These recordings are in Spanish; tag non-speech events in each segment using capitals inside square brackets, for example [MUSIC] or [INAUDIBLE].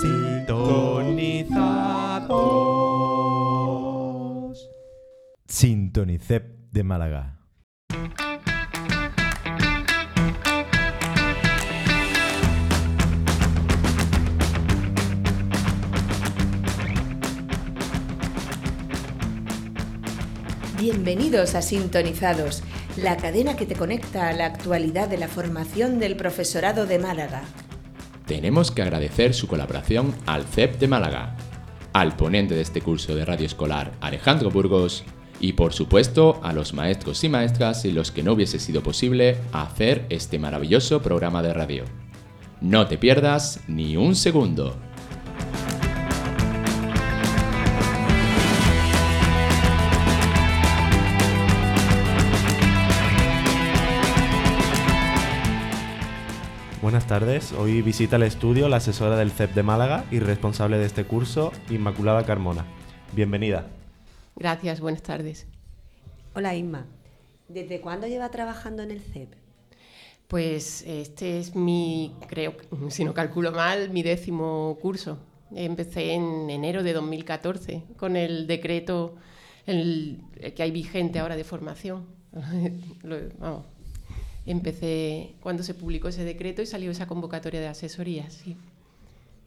Sintonizados. Sintonicep de Málaga. Bienvenidos a Sintonizados, la cadena que te conecta a la actualidad de la formación del profesorado de Málaga. Tenemos que agradecer su colaboración al CEP de Málaga, al ponente de este curso de radio escolar Alejandro Burgos y por supuesto a los maestros y maestras sin los que no hubiese sido posible hacer este maravilloso programa de radio. No te pierdas ni un segundo. Buenas tardes, hoy visita el estudio la asesora del CEP de Málaga y responsable de este curso, Inmaculada Carmona. Bienvenida. Gracias, buenas tardes. Hola Inma, ¿desde cuándo lleva trabajando en el CEP? Pues este es mi, creo, [LAUGHS] si no calculo mal, mi décimo curso. Empecé en enero de 2014 con el decreto el, el que hay vigente ahora de formación. [LAUGHS] Lo- vamos, empecé cuando se publicó ese decreto y salió esa convocatoria de asesorías. Sí.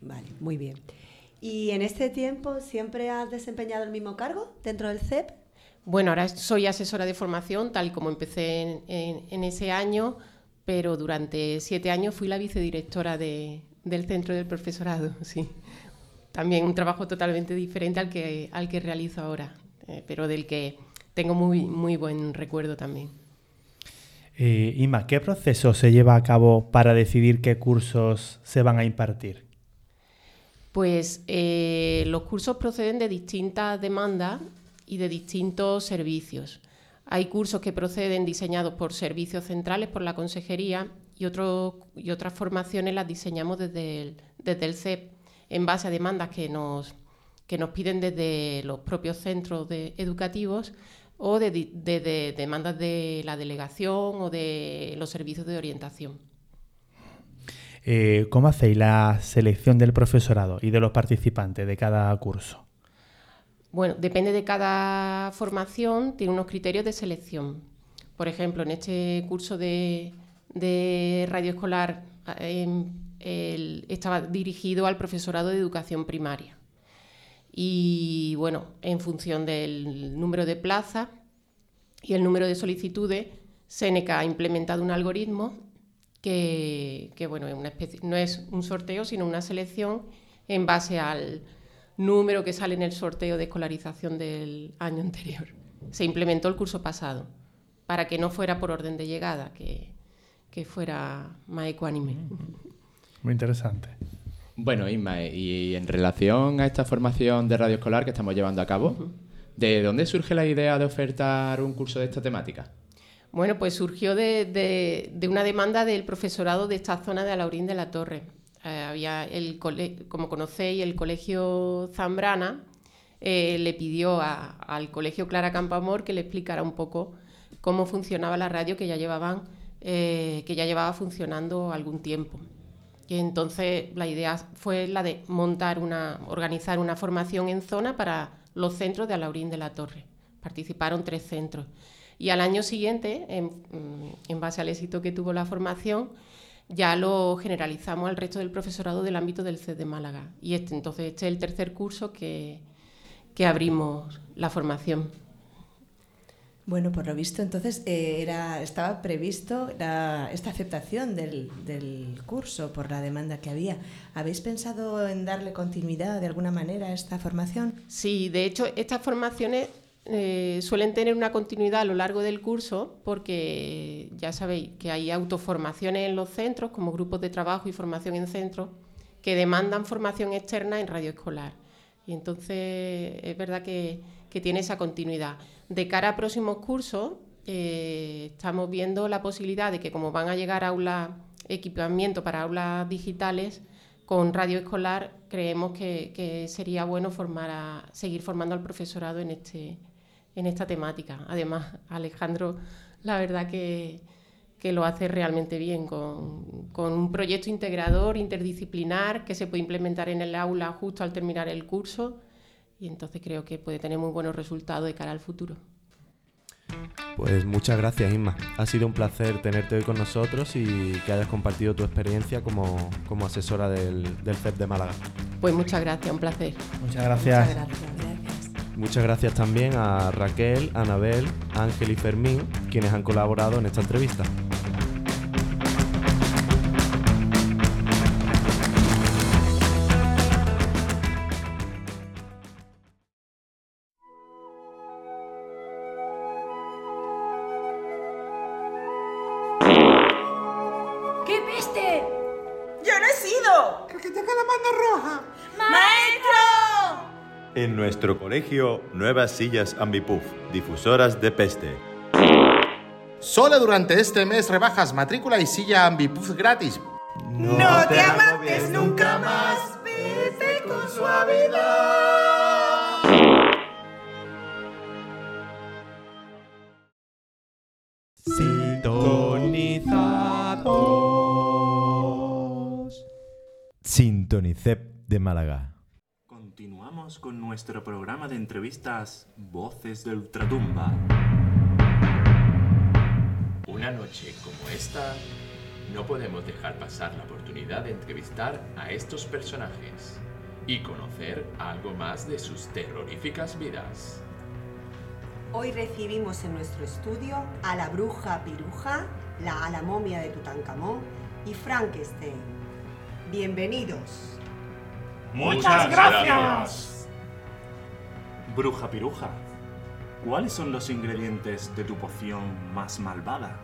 Vale, muy bien. ¿Y en este tiempo siempre has desempeñado el mismo cargo dentro del CEP? Bueno, ahora soy asesora de formación, tal como empecé en, en- en ese año, pero durante siete años fui la vicedirectora de- del centro del profesorado, [LAUGHS] sí. También un trabajo totalmente diferente al que, al que realizo ahora, eh, pero del que tengo muy, muy buen recuerdo también. Eh, Inma, ¿qué proceso se lleva a cabo para decidir qué cursos se van a impartir? Pues eh, los cursos proceden de distintas demandas y de distintos servicios. Hay cursos que proceden diseñados por servicios centrales, por la consejería, y, y otras formaciones las diseñamos desde el, desde el CEP en base a demandas que nos, que nos piden desde los propios centros de- educativos o de, di- de- de demandas de la delegación o de los servicios de orientación. Eh, ¿Cómo hacéis la selección del profesorado y de los participantes de cada curso? Bueno, depende de cada formación, tiene unos criterios de selección. Por ejemplo, en este curso de, de radio escolar eh, el- estaba dirigido al profesorado de educación primaria. Y bueno, en función del número de plazas y el número de solicitudes, Seneca ha implementado un algoritmo que, bueno, una especie- no es un sorteo, sino una selección en base al número que sale en el sorteo de escolarización del año anterior. Se implementó el curso pasado para que no fuera por orden de llegada, que, que fuera más ecuánime. Muy interesante. Bueno, Isma, y en relación a esta formación de radio escolar que estamos llevando a cabo, ¿de dónde surge la idea de ofertar un curso de esta temática? Bueno, pues surgió de, de- de una demanda del profesorado de esta zona de Alaurín de la Torre. Eh, había el cole- como conocéis, el colegio Zambrana eh, le pidió a- al colegio Clara Campamor que le explicara un poco cómo funcionaba la radio que ya llevaban, eh, que ya llevaba funcionando algún tiempo. Y entonces la idea fue la de montar una, organizar una formación en zona para los centros de Alaurín de la Torre. Participaron tres centros. Y al año siguiente, en, mm, base al éxito que tuvo la formación, ya lo generalizamos al resto del profesorado del ámbito del CED de Málaga. Y este, entonces este es el tercer curso que, que abrimos la formación. Bueno, por lo visto, entonces eh, era, estaba previsto esta aceptación del, del curso por la demanda que había. ¿Habéis pensado en darle continuidad de alguna manera a esta formación? Sí, de hecho, estas formaciones eh, suelen tener una continuidad a lo largo del curso porque ya sabéis que hay autoformaciones en los centros, como grupos de trabajo y formación en centros, que demandan formación externa en radio escolar. Y entonces es verdad que, que tiene esa continuidad. De cara a próximos cursos, eh, estamos viendo la posibilidad de que como van a llegar aulas, equipamiento para aulas digitales, con radio escolar creemos que, que sería bueno formar a, seguir formando al profesorado en, este, en esta temática. Además, Alejandro, la verdad que, que lo hace realmente bien, con, con, un proyecto integrador, interdisciplinar, que se puede implementar en el aula justo al terminar el curso, y entonces creo que puede tener muy buenos resultados de cara al futuro. Pues muchas gracias, Inma. Ha sido un placer tenerte hoy con nosotros y que hayas compartido tu experiencia como, como asesora del, del CEP de Málaga. Pues muchas gracias, un placer. Muchas gracias. Muchas gracias. Muchas gracias también a Raquel, Anabel, Ángel y Fermín, quienes han colaborado en esta entrevista. Colegio, nuevas sillas Ambipuf, difusoras de peste. Solo durante este mes rebajas matrícula y silla Ambipuf gratis. ¡No, te amantes nunca más! ¡Vete con suavidad! Sintonizados. Sintonicep de Málaga. Continuamos con nuestro programa de entrevistas Voces de Ultratumba. Una noche como esta, no podemos dejar pasar la oportunidad de entrevistar a estos personajes y conocer algo más de sus terroríficas vidas. Hoy recibimos en nuestro estudio a la bruja piruja, la a la momia de Tutankamón y Frankenstein. Bienvenidos. ¡Muchas gracias! Bruja Piruja, ¿cuáles son los ingredientes de tu poción más malvada?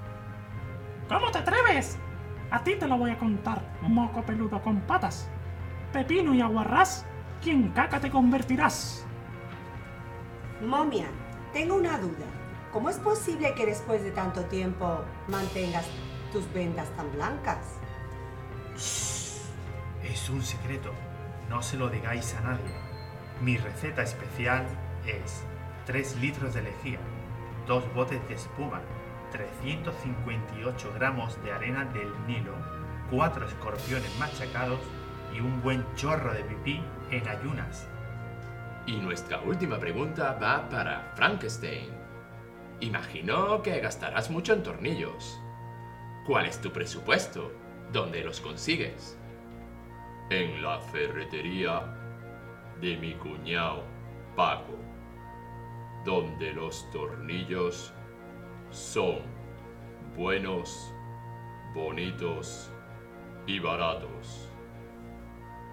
¿Cómo te atreves? A ti te lo voy a contar, moco peludo con patas. Pepino y aguarrás, ¿quién caca te convertirás? Momia, tengo una duda. ¿Cómo es posible que después de tanto tiempo mantengas tus vendas tan blancas? Es un secreto, no se lo digáis a nadie. Mi receta especial es 3 litros de lejía, 2 botes de espuma, 358 gramos de arena del Nilo, 4 escorpiones machacados y un buen chorro de pipí en ayunas. Y nuestra última pregunta va para Frankenstein. Imagino que gastarás mucho en tornillos. ¿Cuál es tu presupuesto? ¿Dónde los consigues? En la ferretería de mi cuñado Paco, donde los tornillos son buenos, bonitos y baratos.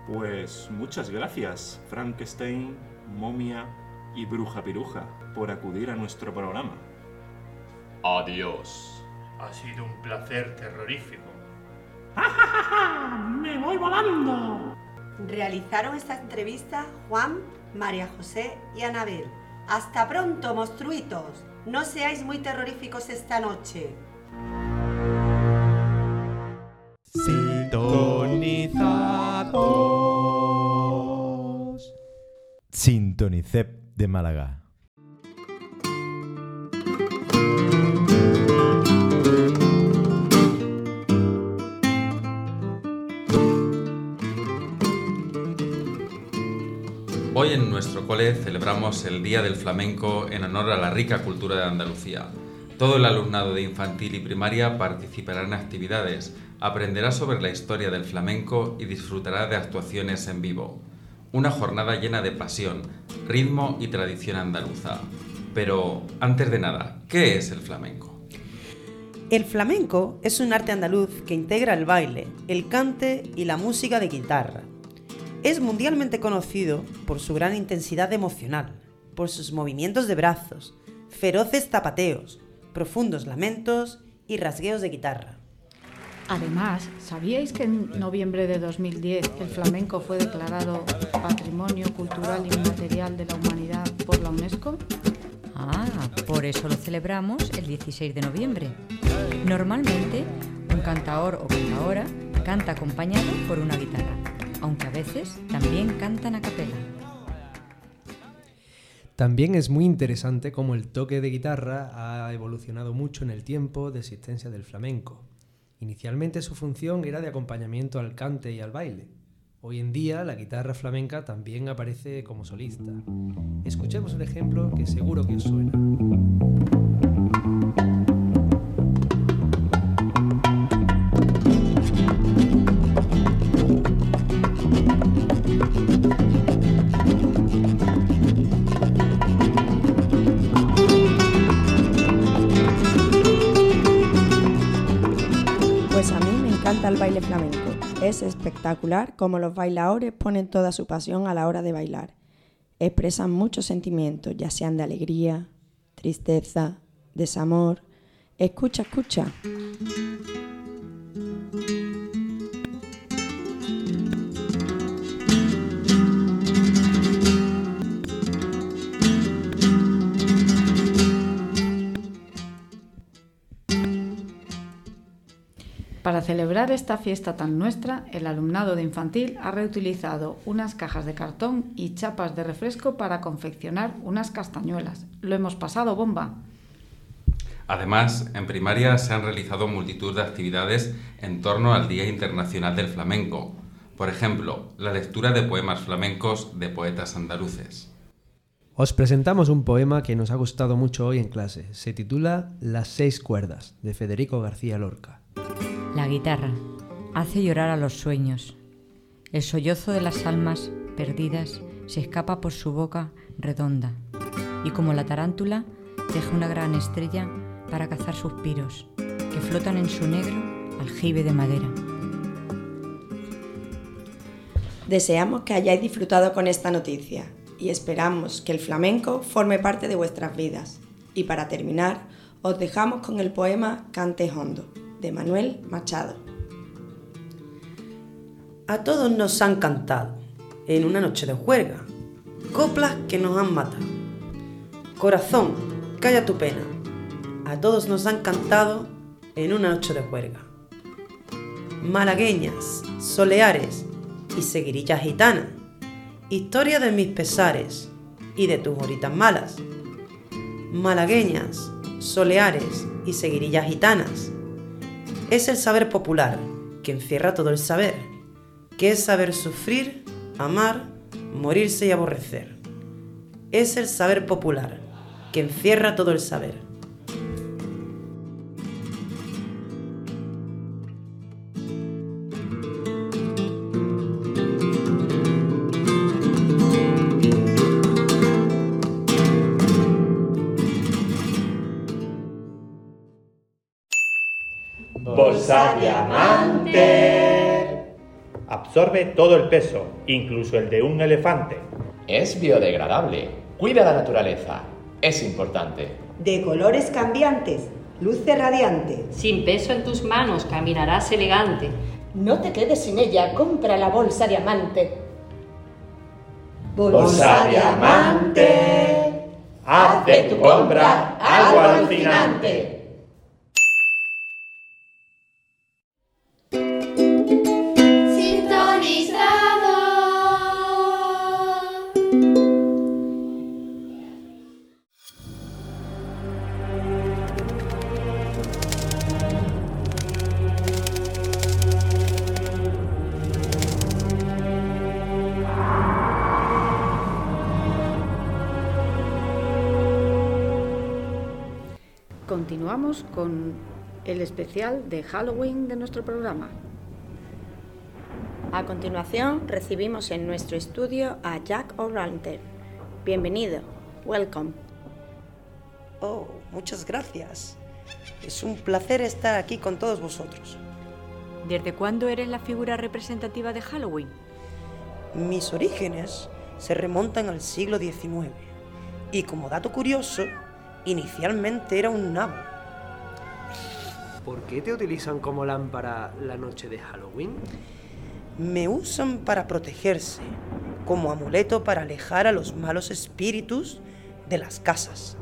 Pues muchas gracias, Frankenstein, Momia y Bruja Piruja, por acudir a nuestro programa. Adiós. Ha sido un placer terrorífico. [LAUGHS] ¡Me voy volando! Realizaron esta entrevista Juan, María José y Anabel. Hasta pronto, monstruitos. No seáis muy terroríficos esta noche. Sintonizados. Sintonicep de Málaga. Hoy en nuestro cole celebramos el Día del Flamenco en honor a la rica cultura de Andalucía. Todo el alumnado de infantil y primaria participará en actividades, aprenderá sobre la historia del flamenco y disfrutará de actuaciones en vivo. Una jornada llena de pasión, ritmo y tradición andaluza. Pero, antes de nada, ¿qué es el flamenco? El flamenco es un arte andaluz que integra el baile, el cante y la música de guitarra. Es mundialmente conocido por su gran intensidad emocional, por sus movimientos de brazos, feroces zapateos, profundos lamentos y rasgueos de guitarra. Además, ¿sabíais que en noviembre de 2010 el flamenco fue declarado Patrimonio Cultural Inmaterial de la Humanidad por la UNESCO? Ah, por eso lo celebramos el 16 de noviembre. Normalmente, un cantaor o cantaora canta acompañado por una guitarra, aunque a veces también cantan a capela. También es muy interesante cómo el toque de guitarra ha evolucionado mucho en el tiempo de existencia del flamenco. Inicialmente su función era de acompañamiento al cante y al baile. Hoy en día la guitarra flamenca también aparece como solista. Escuchemos un ejemplo que seguro que os suena. Espectacular cómo los bailadores ponen toda su pasión a la hora de bailar. Expresan muchos sentimientos, ya sean de alegría, tristeza, desamor. Escucha, escucha. Celebrar esta fiesta tan nuestra, el alumnado de infantil ha reutilizado unas cajas de cartón y chapas de refresco para confeccionar unas castañuelas. Lo hemos pasado bomba. Además, en primaria se han realizado multitud de actividades en torno al Día Internacional del Flamenco. Por ejemplo, la lectura de poemas flamencos de poetas andaluces. Os presentamos un poema que nos ha gustado mucho hoy en clase. Se titula Las seis cuerdas, de Federico García Lorca. La guitarra hace llorar a los sueños. El sollozo de las almas perdidas se escapa por su boca redonda y como la tarántula deja una gran estrella para cazar suspiros que flotan en su negro aljibe de madera. Deseamos que hayáis disfrutado con esta noticia y esperamos que el flamenco forme parte de vuestras vidas. Y para terminar, os dejamos con el poema Cante Hondo, de Manuel Machado. A todos nos han cantado, en una noche de juerga, coplas que nos han matado. Corazón, calla tu pena. A todos nos han cantado en una noche de juerga. Malagueñas, soleares y seguirillas gitanas. Historia de mis pesares y de tus horitas malas. Malagueñas, soleares y seguirillas gitanas. Es el saber popular que encierra todo el saber, que es saber sufrir, amar, morirse y aborrecer. Es el saber popular que encierra todo el saber. Absorbe todo el peso, incluso el de un elefante. Es biodegradable. Cuida la naturaleza. Es importante. De colores cambiantes, luce radiante. Sin peso en tus manos caminarás elegante. No te quedes sin ella, compra la bolsa diamante. Bolsa diamante. Haz de tu compra algo alucinante. El especial de Halloween de nuestro programa. A continuación, recibimos en nuestro estudio a Jack O'Ranther. Bienvenido, welcome. Oh, muchas gracias. Es un placer estar aquí con todos vosotros. ¿Desde cuándo eres la figura representativa de Halloween? Mis orígenes se remontan al siglo XIX y como dato curioso, inicialmente era un nabo. ¿Por qué te utilizan como lámpara la noche de Halloween? Me usan para protegerse, como amuleto para alejar a los malos espíritus de las casas.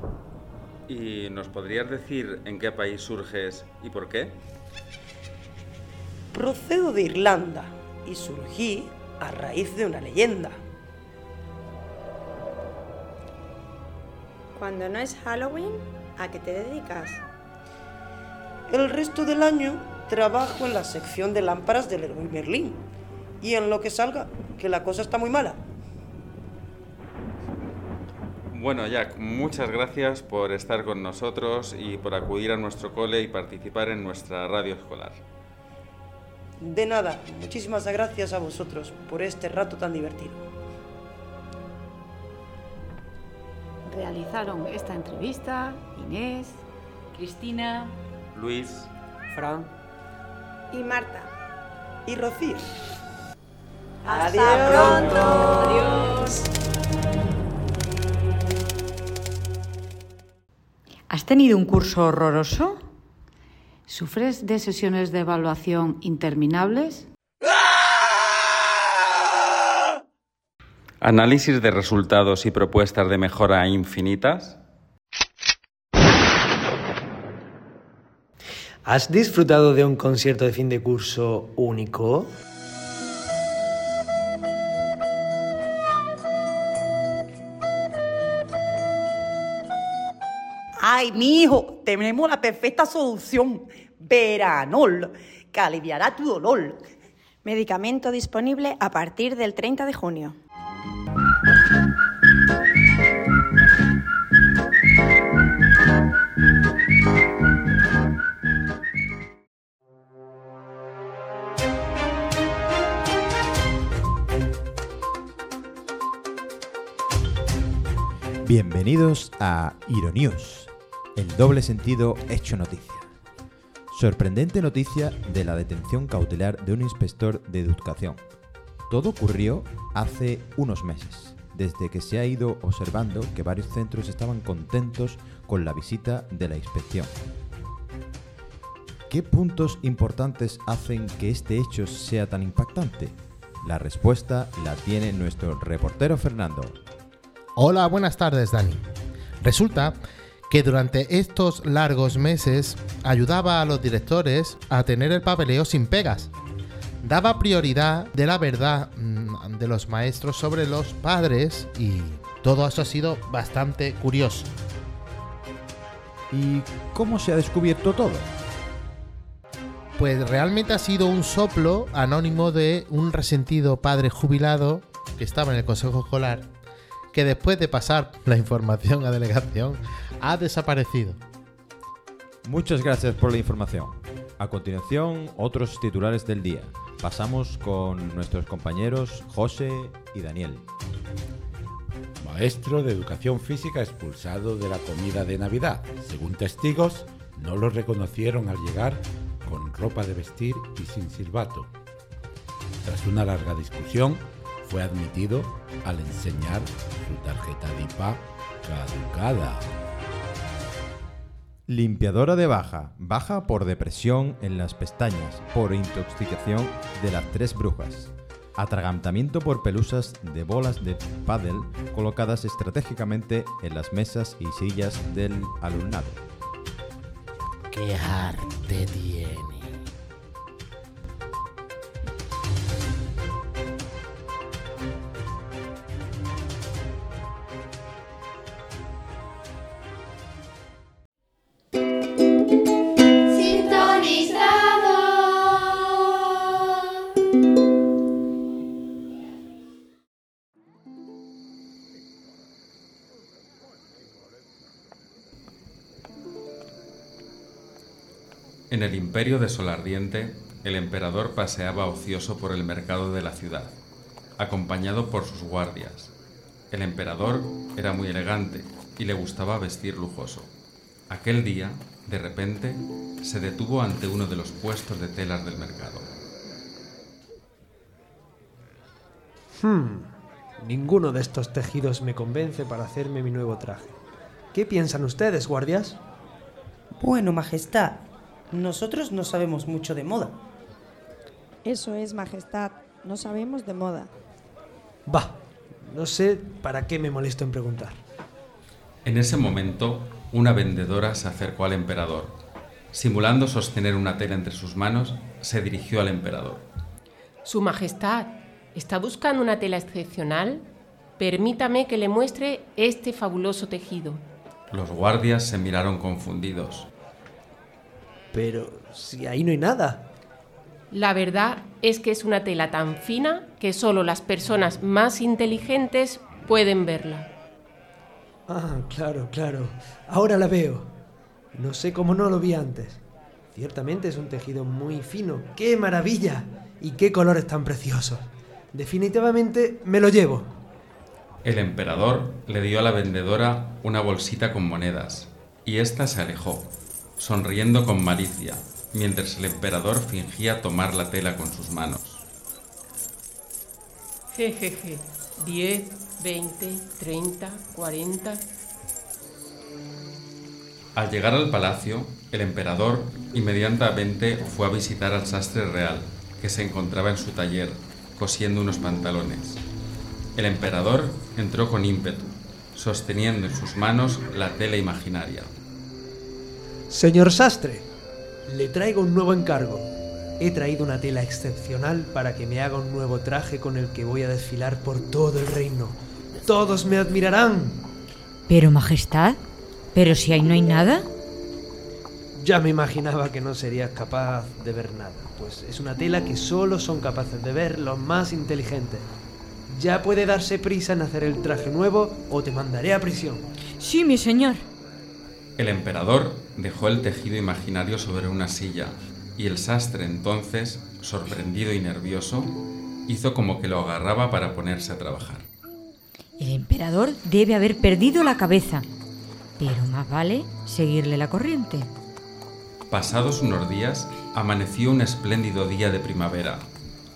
¿Y nos podrías decir en qué país surges y por qué? Procedo de Irlanda y surgí a raíz de una leyenda. Cuando no es Halloween, ¿a qué te dedicas? El resto del año trabajo en la sección de lámparas del Leroy Merlin. Y en lo que salga, que la cosa está muy mala. Bueno, Jack, muchas gracias por estar con nosotros y por acudir a nuestro cole y participar en nuestra radio escolar. De nada, muchísimas gracias a vosotros por este rato tan divertido. Realizaron esta entrevista Inés, Cristina, Luis, Fran Y Marta. y Rocío. Hasta pronto. adiós. ¿Has tenido un curso horroroso? ¿Sufres de sesiones de evaluación interminables? Análisis de resultados y propuestas de mejora infinitas. ¿Has disfrutado de un concierto de fin de curso único? Ay, mi hijo, tenemos la perfecta solución. Veranol, que aliviará tu dolor. Medicamento disponible a partir del 30 de junio. Bienvenidos a Ironews, el doble sentido hecho noticia. Sorprendente noticia de la detención cautelar de un inspector de educación. Todo ocurrió hace unos meses, desde que se ha ido observando que varios centros estaban contentos con la visita de la inspección. ¿Qué puntos importantes hacen que este hecho sea tan impactante? La respuesta la tiene nuestro reportero Fernando. Hola, buenas tardes, Dani. Resulta que durante estos largos meses ayudaba a los directores a tener el papeleo sin pegas. Daba prioridad de la verdad mm, de los maestros sobre los padres y todo eso ha sido bastante curioso. ¿Y cómo se ha descubierto todo? Pues realmente ha sido un soplo anónimo de un resentido padre jubilado que estaba en el consejo escolar que después de pasar la información a delegación ha desaparecido. Muchas gracias por la información. A continuación, otros titulares del día. Pasamos con nuestros compañeros José y Daniel. Maestro de educación física expulsado de la comida de Navidad. Según testigos, no lo reconocieron al llegar con ropa de vestir y sin silbato. Tras una larga discusión, fue admitido al enseñar su tarjeta de IPA caducada. Limpiadora de baja. Baja por depresión en las pestañas, por intoxicación de las tres brujas. Atragantamiento por pelusas de bolas de pádel colocadas estratégicamente en las mesas y sillas del alumnado. ¡Qué arte tiene! En el imperio de Solardiente, el emperador paseaba ocioso por el mercado de la ciudad, acompañado por sus guardias. El emperador era muy elegante y le gustaba vestir lujoso. Aquel día, de repente, se detuvo ante uno de los puestos de telas del mercado. Hmm, ninguno de estos tejidos me convence para hacerme mi nuevo traje. ¿Qué piensan ustedes, guardias? Bueno, Majestad, nosotros no sabemos mucho de moda. Eso es, Majestad. No sabemos de moda. Bah, no sé para qué me molesto en preguntar. En ese momento, una vendedora se acercó al emperador. Simulando sostener una tela entre sus manos, se dirigió al emperador. Su Majestad, ¿está buscando una tela excepcional? Permítame que le muestre este fabuloso tejido. Los guardias se miraron confundidos. Pero si ahí no hay nada. La verdad es que es una tela tan fina que solo las personas más inteligentes pueden verla. Ah, claro, claro. Ahora la veo. No sé cómo no lo vi antes. Ciertamente es un tejido muy fino. ¡Qué maravilla! Y qué colores tan preciosos. Definitivamente me lo llevo. El emperador le dio a la vendedora una bolsita con monedas y ésta se alejó, sonriendo con malicia, mientras el emperador fingía tomar la tela con sus manos. Jejeje. 10, 20, 30, 40. Al llegar al palacio, el emperador inmediatamente fue a visitar al sastre real, que se encontraba en su taller, cosiendo unos pantalones. El emperador entró con ímpetu, sosteniendo en sus manos la tela imaginaria. Señor sastre, le traigo un nuevo encargo. He traído una tela excepcional para que me haga un nuevo traje con el que voy a desfilar por todo el reino. Todos me admirarán. Pero, Majestad, ¿pero si ahí no hay nada? Ya me imaginaba que no serías capaz de ver nada, pues es una tela que solo son capaces de ver los más inteligentes. Ya puede darse prisa en hacer el traje nuevo o te mandaré a prisión. Sí, mi señor. El emperador dejó el tejido imaginario sobre una silla y el sastre entonces, sorprendido y nervioso, hizo como que lo agarraba para ponerse a trabajar. El emperador debe haber perdido la cabeza, pero más vale seguirle la corriente. Pasados unos días, amaneció un espléndido día de primavera.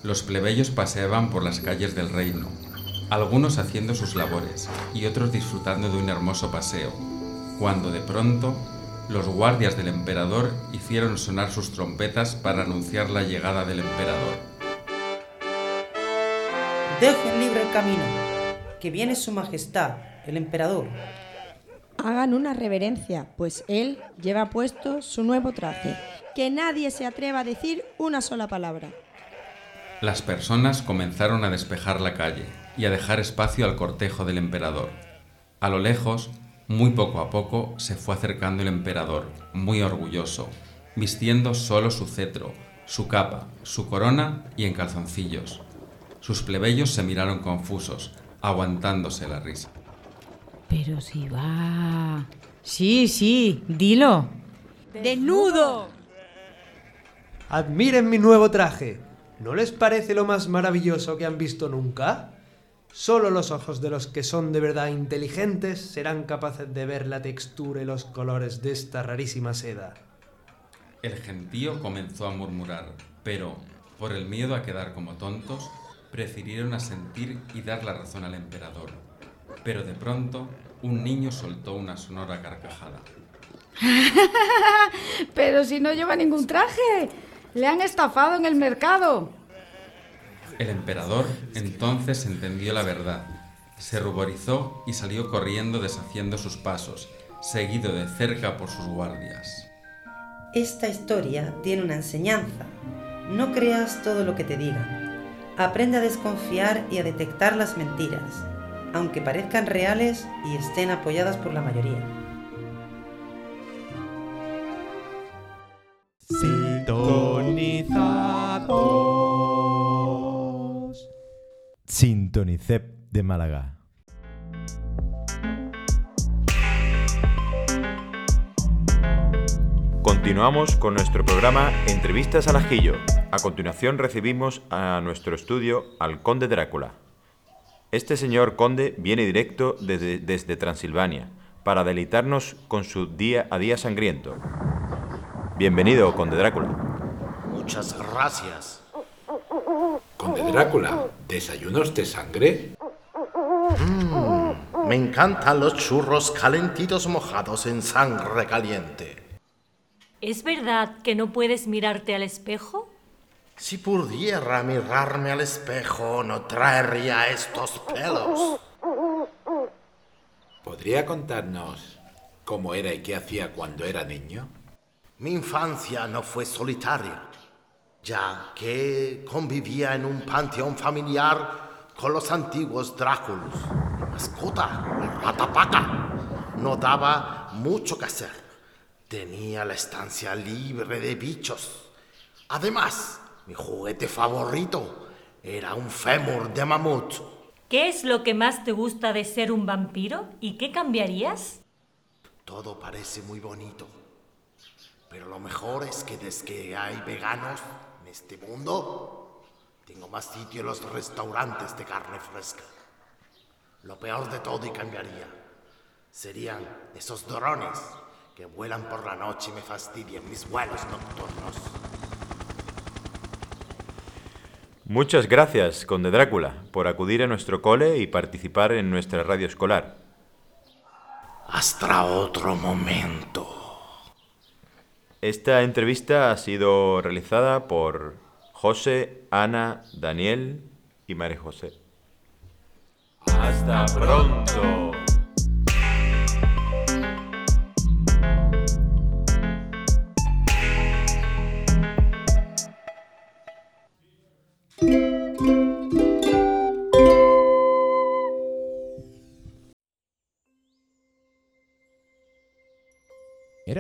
Los plebeyos paseaban por las calles del reino, algunos haciendo sus labores y otros disfrutando de un hermoso paseo, cuando de pronto los guardias del emperador hicieron sonar sus trompetas para anunciar la llegada del emperador. Dejen libre el camino, que viene su majestad, el emperador. Hagan una reverencia, pues él lleva puesto su nuevo traje. Que nadie se atreva a decir una sola palabra. Las personas comenzaron a despejar la calle y a dejar espacio al cortejo del emperador. A lo lejos, muy poco a poco, se fue acercando el emperador, muy orgulloso, vistiendo solo su cetro, su capa, su corona y en calzoncillos. Sus plebeyos se miraron confusos, aguantándose la risa. Pero si va. Sí, sí, dilo. ¡Desnudo! Admiren mi nuevo traje. ¿No les parece lo más maravilloso que han visto nunca? Solo los ojos de los que son de verdad inteligentes serán capaces de ver la textura y los colores de esta rarísima seda. El gentío comenzó a murmurar, pero, por el miedo a quedar como tontos, prefirieron asentir y dar la razón al emperador. Pero de pronto, un niño soltó una sonora carcajada. [LAUGHS] Pero si no lleva ningún traje. Le han estafado en el mercado. El emperador entonces entendió la verdad, se ruborizó y salió corriendo deshaciendo sus pasos, seguido de cerca por sus guardias. Esta historia tiene una enseñanza. No creas todo lo que te digan. Aprende a desconfiar y a detectar las mentiras, aunque parezcan reales y estén apoyadas por la mayoría. Sintonizados. Sintonicep de Málaga. Continuamos con nuestro programa Entrevistas al Ajillo. A continuación recibimos a nuestro estudio al Conde Drácula. Este señor conde viene directo desde, desde Transilvania para deleitarnos con su día a día sangriento. Bienvenido, Conde Drácula. Muchas gracias. Conde Drácula, ¿desayunos de sangre? Mm, me encantan los churros calentitos mojados en sangre caliente. ¿Es verdad que no puedes mirarte al espejo? Si pudiera mirarme al espejo, no traería estos pelos. ¿Podría contarnos cómo era y qué hacía cuando era niño? Mi infancia no fue solitaria, ya que convivía en un panteón familiar con los antiguos Dráculos. Mi mascota, la rata paca, no daba mucho que hacer. Tenía la estancia libre de bichos. Además, mi juguete favorito era un fémur de mamut. ¿Qué es lo que más te gusta de ser un vampiro y qué cambiarías? Todo parece muy bonito. Pero lo mejor es que desde que hay veganos este mundo, tengo más sitio en los restaurantes de carne fresca. Lo peor de todo y cambiaría serían esos drones que vuelan por la noche y me fastidian mis vuelos nocturnos. Muchas gracias, Conde Drácula, por acudir a nuestro cole y participar en nuestra radio escolar. Hasta otro momento. Esta entrevista ha sido realizada por José, Ana, Daniel y María José. Hasta pronto.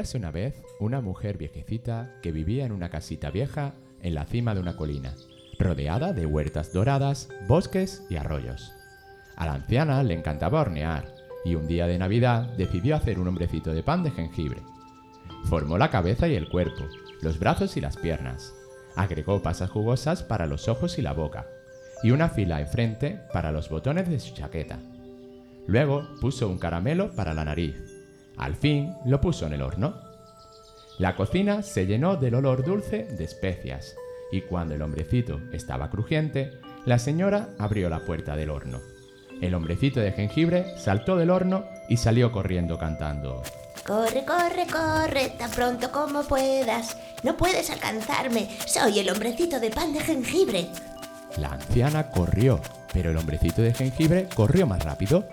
Érase una vez una mujer viejecita que vivía en una casita vieja en la cima de una colina, rodeada de huertas doradas, bosques y arroyos. A la anciana le encantaba hornear y un día de Navidad decidió hacer un hombrecito de pan de jengibre. Formó la cabeza y el cuerpo, los brazos y las piernas. Agregó pasas jugosas para los ojos y la boca y una fila enfrente para los botones de su chaqueta. Luego puso un caramelo para la nariz. Al fin lo puso en el horno. La cocina se llenó del olor dulce de especias y cuando el hombrecito estaba crujiente, la señora abrió la puerta del horno. El hombrecito de jengibre saltó del horno y salió corriendo cantando. Corre, corre, corre, tan pronto como puedas. No puedes alcanzarme. Soy el hombrecito de pan de jengibre. La anciana corrió, pero el hombrecito de jengibre corrió más rápido.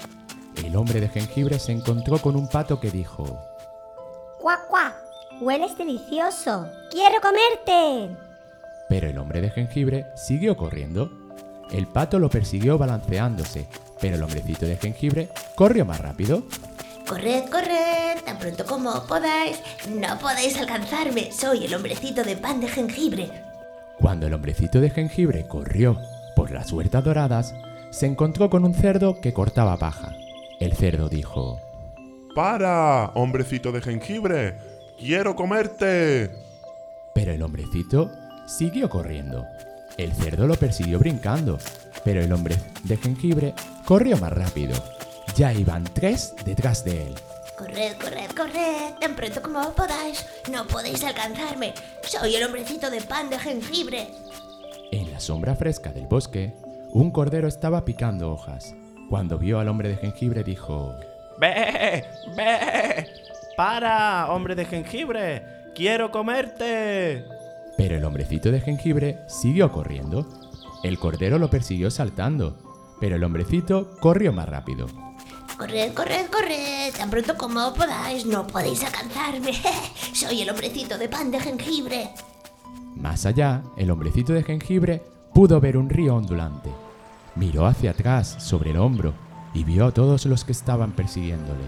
El hombre de jengibre se encontró con un pato que dijo, ¡Cuac, cuac! Hueles delicioso. ¡Quiero comerte! pero el hombre de jengibre siguió corriendo. El pato lo persiguió balanceándose, pero el hombrecito de jengibre corrió más rápido. Corred, corred, tan pronto como podáis. No podéis alcanzarme. Soy el hombrecito de pan de jengibre. Cuando el hombrecito de jengibre corrió por las huertas doradas, se encontró con un cerdo que cortaba paja. El cerdo dijo, ¡Para, hombrecito de jengibre! ¡Quiero comerte! pero el hombrecito siguió corriendo. El cerdo lo persiguió brincando, pero el hombre de jengibre corrió más rápido. Ya iban tres detrás de él. Corred, corred, corred, tan pronto como podáis. No podéis alcanzarme. Soy el hombrecito de pan de jengibre. En la sombra fresca del bosque, un cordero estaba picando hojas. Cuando vio al hombre de jengibre dijo, ¡Ve! ¡Ve! ¡Para, hombre de jengibre! ¡Quiero comerte! pero el hombrecito de jengibre siguió corriendo. El cordero lo persiguió saltando, pero el hombrecito corrió más rápido. Corred, corred, corred, tan pronto como podáis. No podéis alcanzarme. [LAUGHS] Soy el hombrecito de pan de jengibre. Más allá, el hombrecito de jengibre pudo ver un río ondulante. Miró hacia atrás, sobre el hombro, y vio a todos los que estaban persiguiéndole.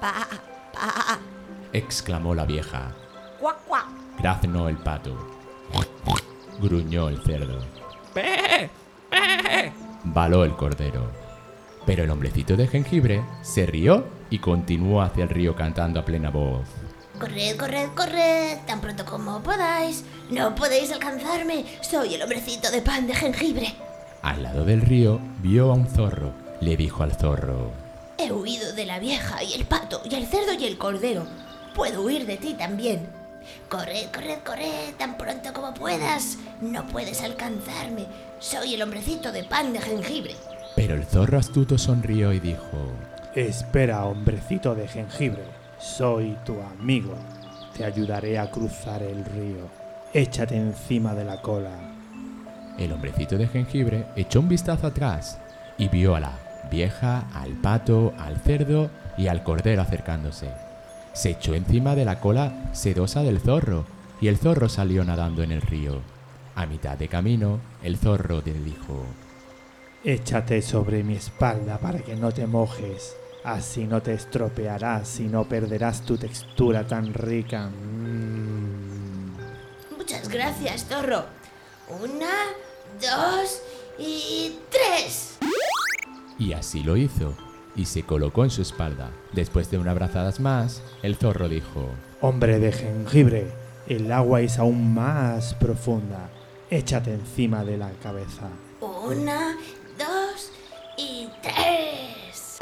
Pa, pa. Exclamó la vieja. ¡Cuac, cuac! Graznó el pato. Gruñó el cerdo. ¡Ve! ¡Ve! Baló el cordero. Pero el hombrecito de jengibre se rió y continuó hacia el río cantando a plena voz. Corred, corred, corred, tan pronto como podáis. No podéis alcanzarme. Soy el hombrecito de pan de jengibre. Al lado del río vio a un zorro. Le dijo al zorro. He huido de la vieja y el pato y el cerdo y el cordero. Puedo huir de ti también. Corred, corred, corred, tan pronto como puedas. No puedes alcanzarme. Soy el hombrecito de pan de jengibre. Pero el zorro astuto sonrió y dijo. Espera, hombrecito de jengibre. Soy tu amigo. Te ayudaré a cruzar el río. Échate encima de la cola. El hombrecito de jengibre echó un vistazo atrás y vio a la vieja, al pato, al cerdo y al cordero acercándose. Se echó encima de la cola sedosa del zorro y el zorro salió nadando en el río. A mitad de camino, el zorro le dijo, Échate sobre mi espalda para que no te mojes. Así no te estropearás y no perderás tu textura tan rica. Mm. Muchas gracias, zorro. Una, dos y tres. Y así lo hizo, y se colocó en su espalda. Después de unas brazadas más, el zorro dijo, Hombre de jengibre, el agua es aún más profunda. Échate encima de la cabeza. Una, dos y tres.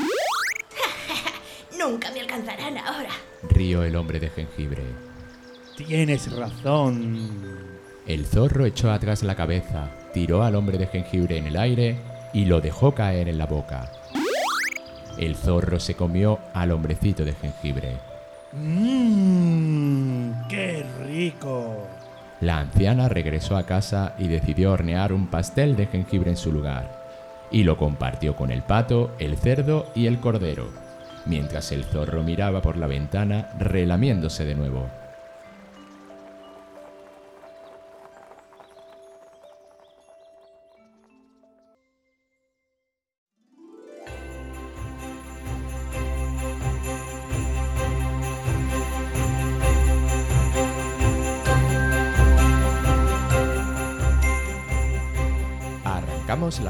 [LAUGHS] Nunca me alcanzarán ahora. rió el hombre de jengibre. Tienes razón. El zorro echó atrás la cabeza, tiró al hombre de jengibre en el aire y lo dejó caer en la boca. El zorro se comió al hombrecito de jengibre. Mmm, qué rico. La anciana regresó a casa y decidió hornear un pastel de jengibre en su lugar, y lo compartió con el pato, el cerdo y el cordero, mientras el zorro miraba por la ventana relamiéndose de nuevo.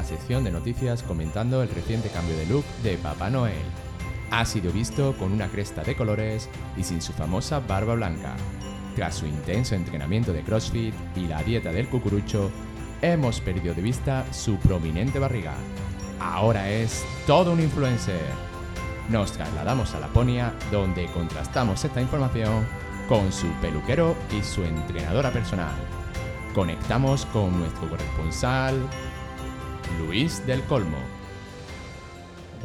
Sección de noticias comentando el reciente cambio de look de Papá Noel. Ha sido visto con una cresta de colores y sin su famosa barba blanca. Tras su intenso entrenamiento de CrossFit y la dieta del cucurucho, hemos perdido de vista su prominente barriga. Ahora es todo un influencer. Nos trasladamos a Laponia, donde contrastamos esta información con su peluquero y su entrenadora personal. Conectamos con nuestro corresponsal, Luis del Colmo.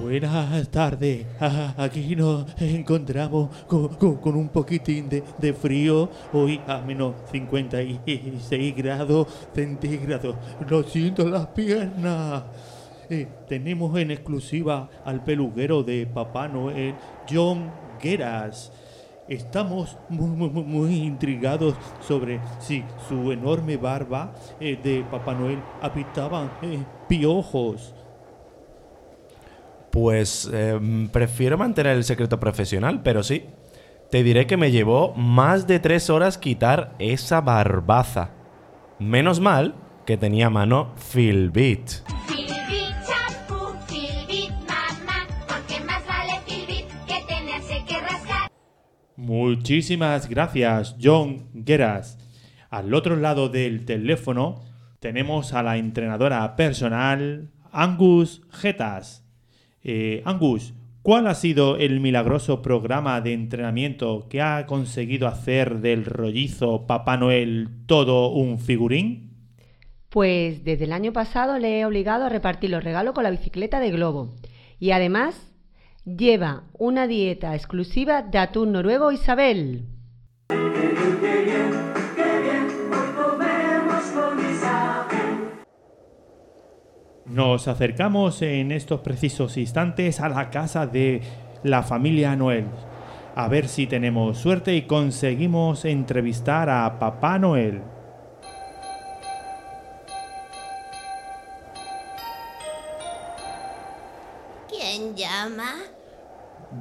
Buenas tardes. Ah, Aquí nos encontramos con, un poquitín de, frío. Hoy a menos 56 grados centígrados. Lo siento las piernas. Eh, tenemos en exclusiva al peluquero de Papá Noel, John Gueras. Estamos muy, muy, intrigados sobre si su enorme barba eh, de Papá Noel apitaba eh, piojos. Pues em, prefiero mantener el secreto profesional, pero sí. Te diré que me llevó más de tres horas quitar esa barbaza. Menos mal que tenía a mano Philbit. Filbit, champú, Filbit, mamá, porque más vale Filbit que tenerse que rascar. Muchísimas gracias, John Gueras. Al otro lado del teléfono tenemos a la entrenadora personal, Angus Getas. Eh, Angus, ¿cuál ha sido el milagroso programa de entrenamiento que ha conseguido hacer del rollizo Papá Noel todo un figurín? Pues desde el año pasado le he obligado a repartir los regalos con la bicicleta de globo. Y además lleva una dieta exclusiva de atún noruego Isabel. Nos acercamos en estos precisos instantes a la casa de la familia Noel. A ver si tenemos suerte y conseguimos entrevistar a Papá Noel. ¿Quién llama?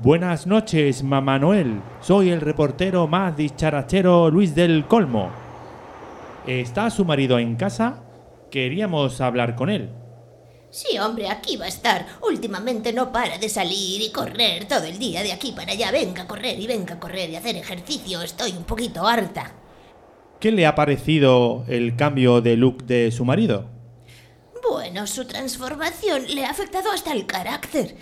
Buenas noches, Mamá Noel. Soy el reportero más dicharachero Luis del Colmo. ¿Está su marido en casa? Queríamos hablar con él. Sí, hombre, aquí va a estar. Últimamente no para de salir y correr todo el día de aquí para allá. Venga a correr y venga a correr y hacer ejercicio. Estoy un poquito harta. ¿Qué le ha parecido el cambio de look de su marido? Bueno, su transformación le ha afectado hasta el carácter.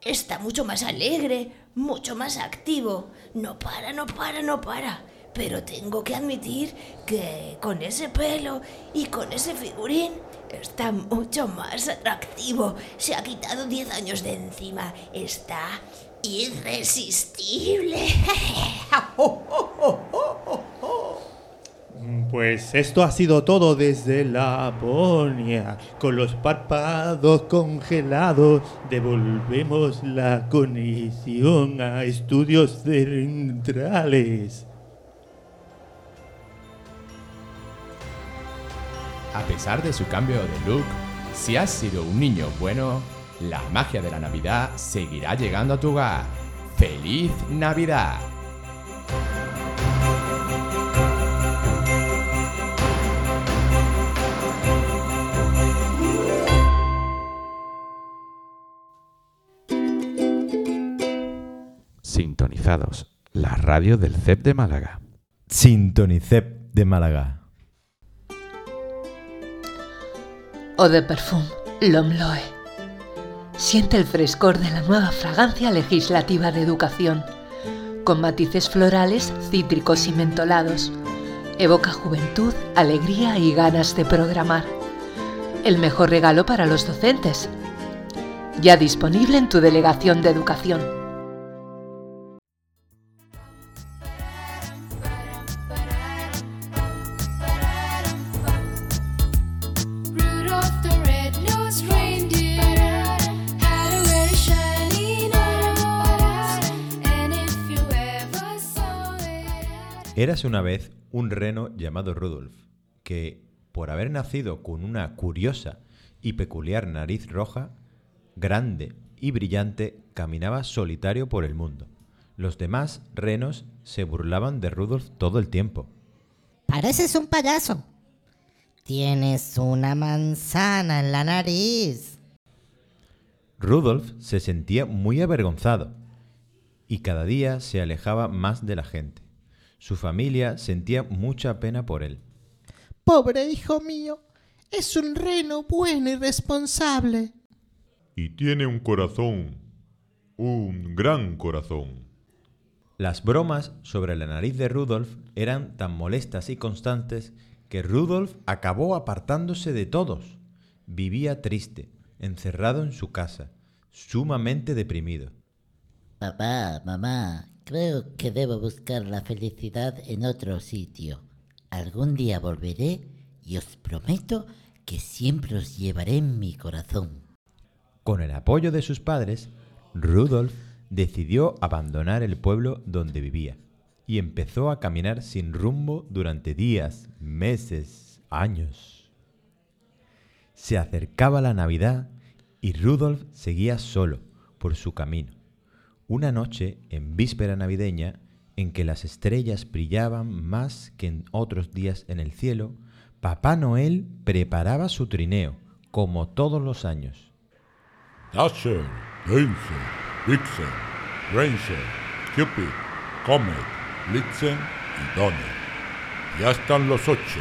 Está mucho más alegre, mucho más activo. No para, no para, no para. Pero tengo que admitir que con ese pelo y con ese figurín está mucho más atractivo. Se ha quitado 10 años de encima. Está irresistible. [LAUGHS] Pues esto ha sido todo desde Laponia. Con los párpados congelados, devolvemos la conexión a estudios centrales. A pesar de su cambio de look, si has sido un niño bueno, la magia de la Navidad seguirá llegando a tu hogar. ¡Feliz Navidad! Sintonizados, la radio del CEP de Málaga. Sintonicep de Málaga. Eau de Parfum L'Homme Loe. Siente el frescor de la nueva fragancia legislativa de educación, con matices florales, cítricos y mentolados. Evoca juventud, alegría y ganas de programar. El mejor regalo para los docentes. Ya disponible en tu delegación de educación. Érase una vez un reno llamado Rudolf, que, por haber nacido con una curiosa y peculiar nariz roja, grande y brillante, caminaba solitario por el mundo. Los demás renos se burlaban de Rudolf todo el tiempo. Pareces un payaso. Tienes una manzana en la nariz. Rudolf se sentía muy avergonzado y cada día se alejaba más de la gente. Su familia sentía mucha pena por él. Pobre hijo mío, es un reno bueno y responsable. Y tiene un corazón, un gran corazón. Las bromas sobre la nariz de Rudolf eran tan molestas y constantes que Rudolf acabó apartándose de todos. Vivía triste, encerrado en su casa, sumamente deprimido. Papá, mamá, creo que debo buscar la felicidad en otro sitio. Algún día volveré y os prometo que siempre os llevaré en mi corazón. Con el apoyo de sus padres, Rudolf decidió abandonar el pueblo donde vivía y empezó a caminar sin rumbo durante días, meses, años. Se acercaba la Navidad y Rudolf seguía solo por su camino. Una noche, en víspera navideña, en que las estrellas brillaban más que en otros días en el cielo, Papá Noel preparaba su trineo, como todos los años. Dasher, Dancer, Vixen, Ranger, Cupid, Comet, Blitzen y Donner. Ya están los ocho.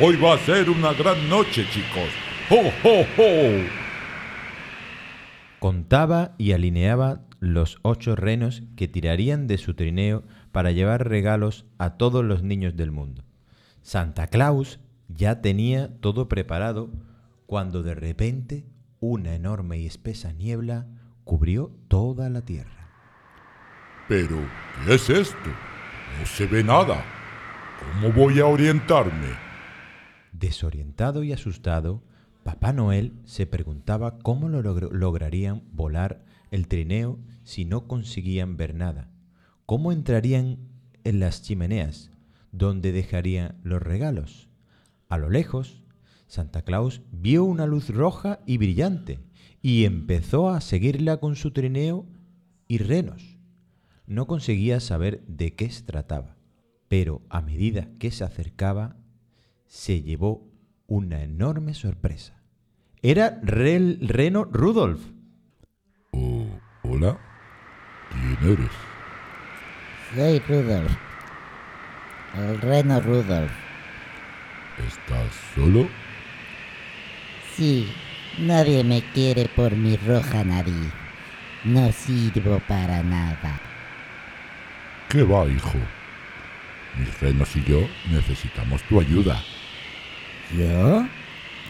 Hoy va a ser una gran noche, chicos. ¡Ho, ho, ho! Contaba y alineaba los ocho renos que tirarían de su trineo para llevar regalos a todos los niños del mundo. Santa Claus ya tenía todo preparado cuando de repente una enorme y espesa niebla cubrió toda la tierra. Pero, ¿qué es esto? No se ve nada. ¿Cómo voy a orientarme? Desorientado y asustado, Papá Noel se preguntaba cómo lo logr- lograrían volar el trineo si no conseguían ver nada. ¿Cómo entrarían en las chimeneas? ¿Dónde dejarían los regalos? A lo lejos, Santa Claus vio una luz roja y brillante y empezó a seguirla con su trineo y renos. No conseguía saber de qué se trataba, pero a medida que se acercaba, se llevó una enorme sorpresa. Era Rel- Reno Rudolf. Oh, hola. ¿Quién eres? Soy Rudolf. El reno Rudolf. ¿Estás solo? Sí, nadie me quiere por mi roja nariz. No sirvo para nada. ¿Qué va, hijo? Mis renos y yo necesitamos tu ayuda. ¿Yo?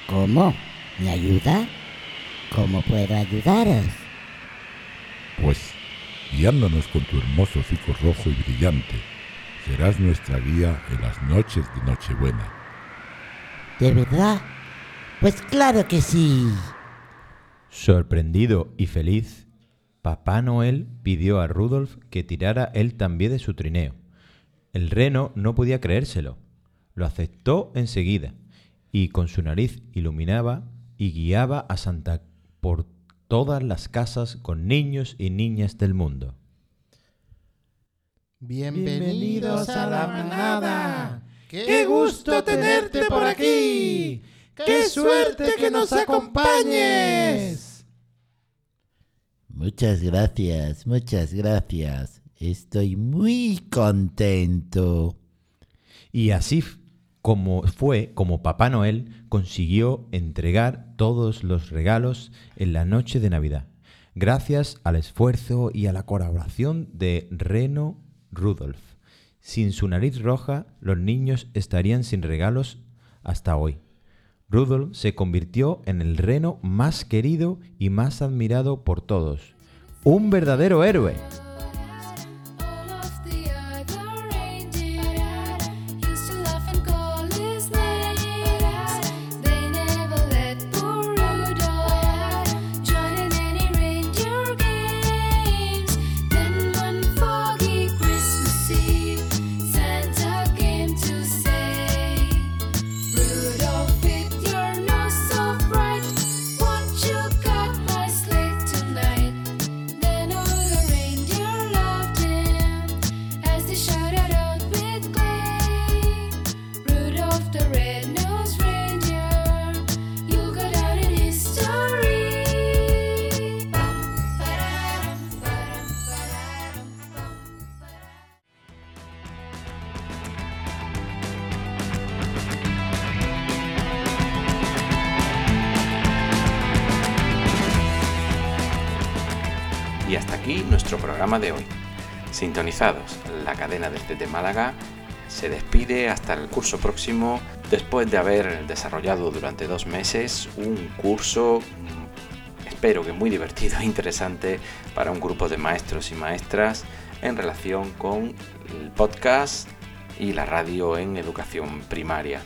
¿Cómo? ¿Me ayuda? ¿Cómo puedo ayudaros? Pues, guiándonos con tu hermoso hocico rojo y brillante, serás nuestra guía en las noches de Nochebuena. ¿De verdad? Pues claro que sí. Sorprendido y feliz, Papá Noel pidió a Rudolf que tirara él también de su trineo. El reno no podía creérselo. Lo aceptó enseguida y con su nariz iluminaba y guiaba a Santa por todas las casas con niños y niñas del mundo. Bienvenidos a la manada. ¡Qué gusto tenerte por aquí! ¡Qué suerte que nos acompañes! Muchas gracias, muchas gracias. Estoy muy contento. Y así como fue como Papá Noel consiguió entregar todos los regalos en la noche de Navidad, gracias al esfuerzo y a la colaboración de Reno Rudolph. Sin su nariz roja, los niños estarían sin regalos hasta hoy. Rudolph se convirtió en el reno más querido y más admirado por todos. Un verdadero héroe. Y hasta aquí nuestro programa de hoy. Sintonizados, la cadena desde de Málaga se despide hasta el curso próximo después de haber desarrollado durante dos meses un curso mm, espero que muy divertido e interesante para un grupo de maestros y maestras en relación con el podcast y la radio en educación primaria.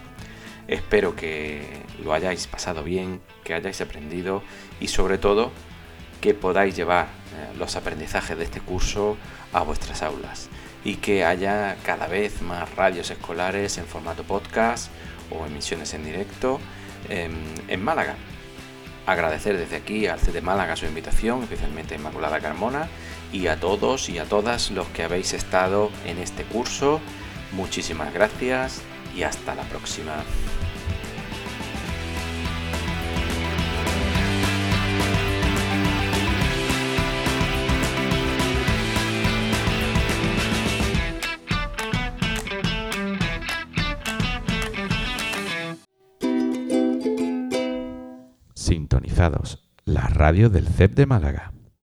Espero que lo hayáis pasado bien, que hayáis aprendido y sobre todo que podáis llevar los aprendizajes de este curso a vuestras aulas y que haya cada vez más radios escolares en formato podcast o emisiones en directo em, en Málaga. Agradecer desde aquí al CD Málaga su invitación, especialmente a Inmaculada Carmona, y a todos y a todas los que habéis estado en este curso. Muchísimas gracias y hasta la próxima. La radio del CEP de Málaga.